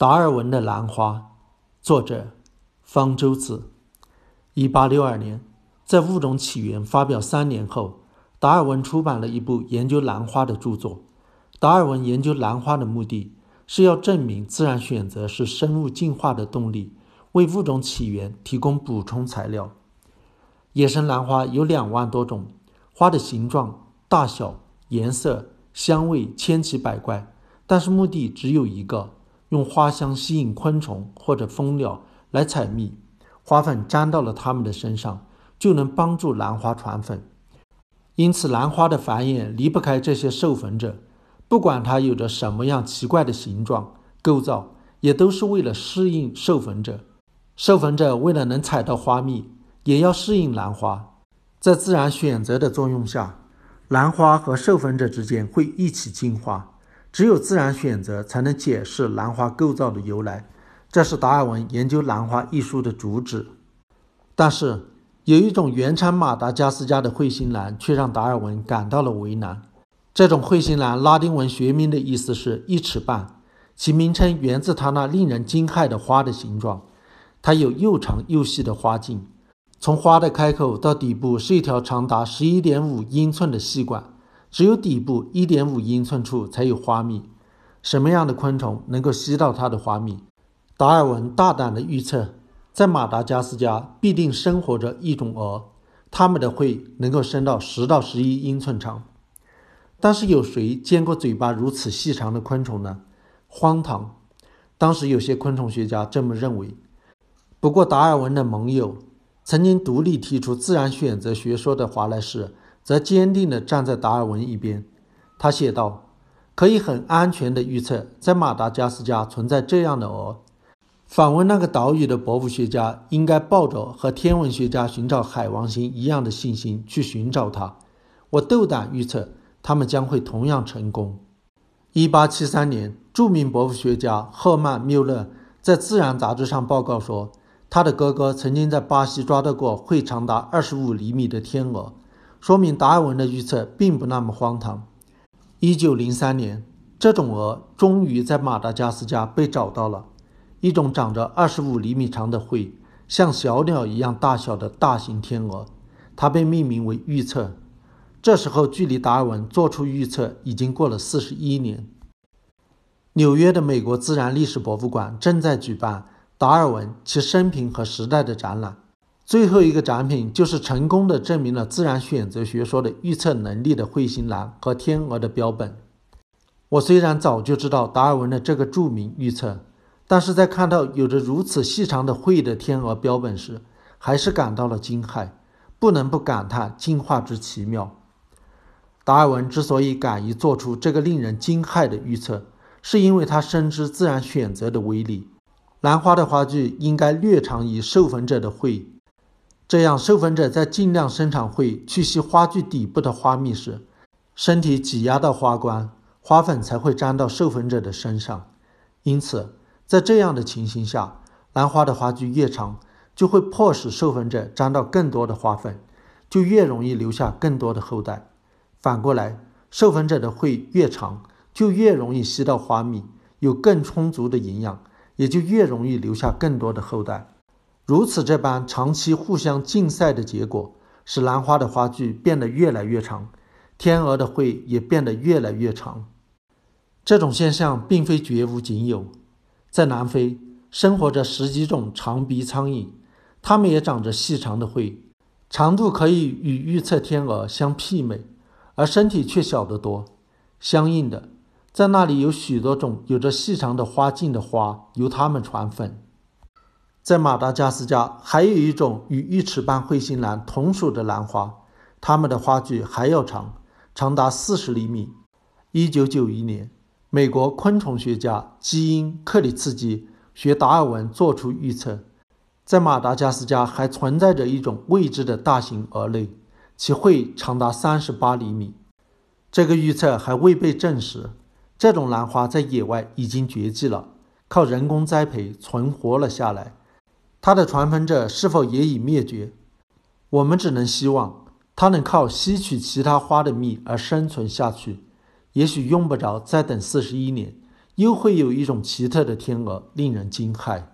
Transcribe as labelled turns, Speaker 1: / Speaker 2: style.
Speaker 1: 达尔文的兰花，作者方舟子。一八六二年，在《物种起源》发表三年后，达尔文出版了一部研究兰花的著作。达尔文研究兰花的目的是要证明自然选择是生物进化的动力，为物种起源提供补充材料。野生兰花有两万多种，花的形状、大小、颜色、香味千奇百怪，但是目的只有一个。用花香吸引昆虫或者蜂鸟来采蜜，花粉沾到了它们的身上，就能帮助兰花传粉。因此，兰花的繁衍离不开这些授粉者，不管它有着什么样奇怪的形状构造，也都是为了适应授粉者。授粉者为了能采到花蜜，也要适应兰花。在自然选择的作用下，兰花和授粉者之间会一起进化。只有自然选择才能解释兰花构造的由来，这是达尔文研究兰花一书的主旨。但是，有一种原产马达加斯加的彗星兰却让达尔文感到了为难。这种彗星兰拉丁文学名的意思是一尺半，其名称源自它那令人惊骇的花的形状。它有又长又细的花茎，从花的开口到底部是一条长达十一点五英寸的细管。只有底部一点五英寸处才有花蜜。什么样的昆虫能够吸到它的花蜜？达尔文大胆地预测，在马达加斯加必定生活着一种蛾，它们的喙能够伸到十到十一英寸长。但是有谁见过嘴巴如此细长的昆虫呢？荒唐！当时有些昆虫学家这么认为。不过，达尔文的盟友，曾经独立提出自然选择学说的华莱士。则坚定地站在达尔文一边。他写道：“可以很安全地预测，在马达加斯加存在这样的鹅。访问那个岛屿的博物学家应该抱着和天文学家寻找海王星一样的信心去寻找它。我斗胆预测，他们将会同样成功。”1873 年，著名博物学家赫曼·缪勒在《自然》杂志上报告说，他的哥哥曾经在巴西抓到过会长达25厘米的天鹅。说明达尔文的预测并不那么荒唐。一九零三年，这种鹅终于在马达加斯加被找到了，一种长着二十五厘米长的喙、像小鸟一样大小的大型天鹅，它被命名为“预测”。这时候，距离达尔文做出预测已经过了四十一年。纽约的美国自然历史博物馆正在举办达尔文其生平和时代的展览。最后一个展品就是成功的证明了自然选择学说的预测能力的彗星蓝和天鹅的标本。我虽然早就知道达尔文的这个著名预测，但是在看到有着如此细长的喙的天鹅标本时，还是感到了惊骇，不能不感叹进化之奇妙。达尔文之所以敢于做出这个令人惊骇的预测，是因为他深知自然选择的威力。兰花的花距应该略长于授粉者的喙。这样，授粉者在尽量生产会去吸花具底部的花蜜时，身体挤压到花冠，花粉才会沾到授粉者的身上。因此，在这样的情形下，兰花的花距越长，就会迫使授粉者沾到更多的花粉，就越容易留下更多的后代。反过来，授粉者的喙越长，就越容易吸到花蜜，有更充足的营养，也就越容易留下更多的后代。如此这般长期互相竞赛的结果，使兰花的花距变得越来越长，天鹅的喙也变得越来越长。这种现象并非绝无仅有，在南非生活着十几种长鼻苍蝇，它们也长着细长的喙，长度可以与预测天鹅相媲美，而身体却小得多。相应的，在那里有许多种有着细长的花茎的花由它们传粉。在马达加斯加，还有一种与玉齿斑彗星兰同属的兰花，它们的花距还要长，长达四十厘米。一九九一年，美国昆虫学家基因克里茨基学达尔文做出预测，在马达加斯加还存在着一种未知的大型蛾类，其喙长达三十八厘米。这个预测还未被证实。这种兰花在野外已经绝迹了，靠人工栽培存活了下来。它的传粉者是否也已灭绝？我们只能希望它能靠吸取其他花的蜜而生存下去。也许用不着再等四十一年，又会有一种奇特的天鹅令人惊骇。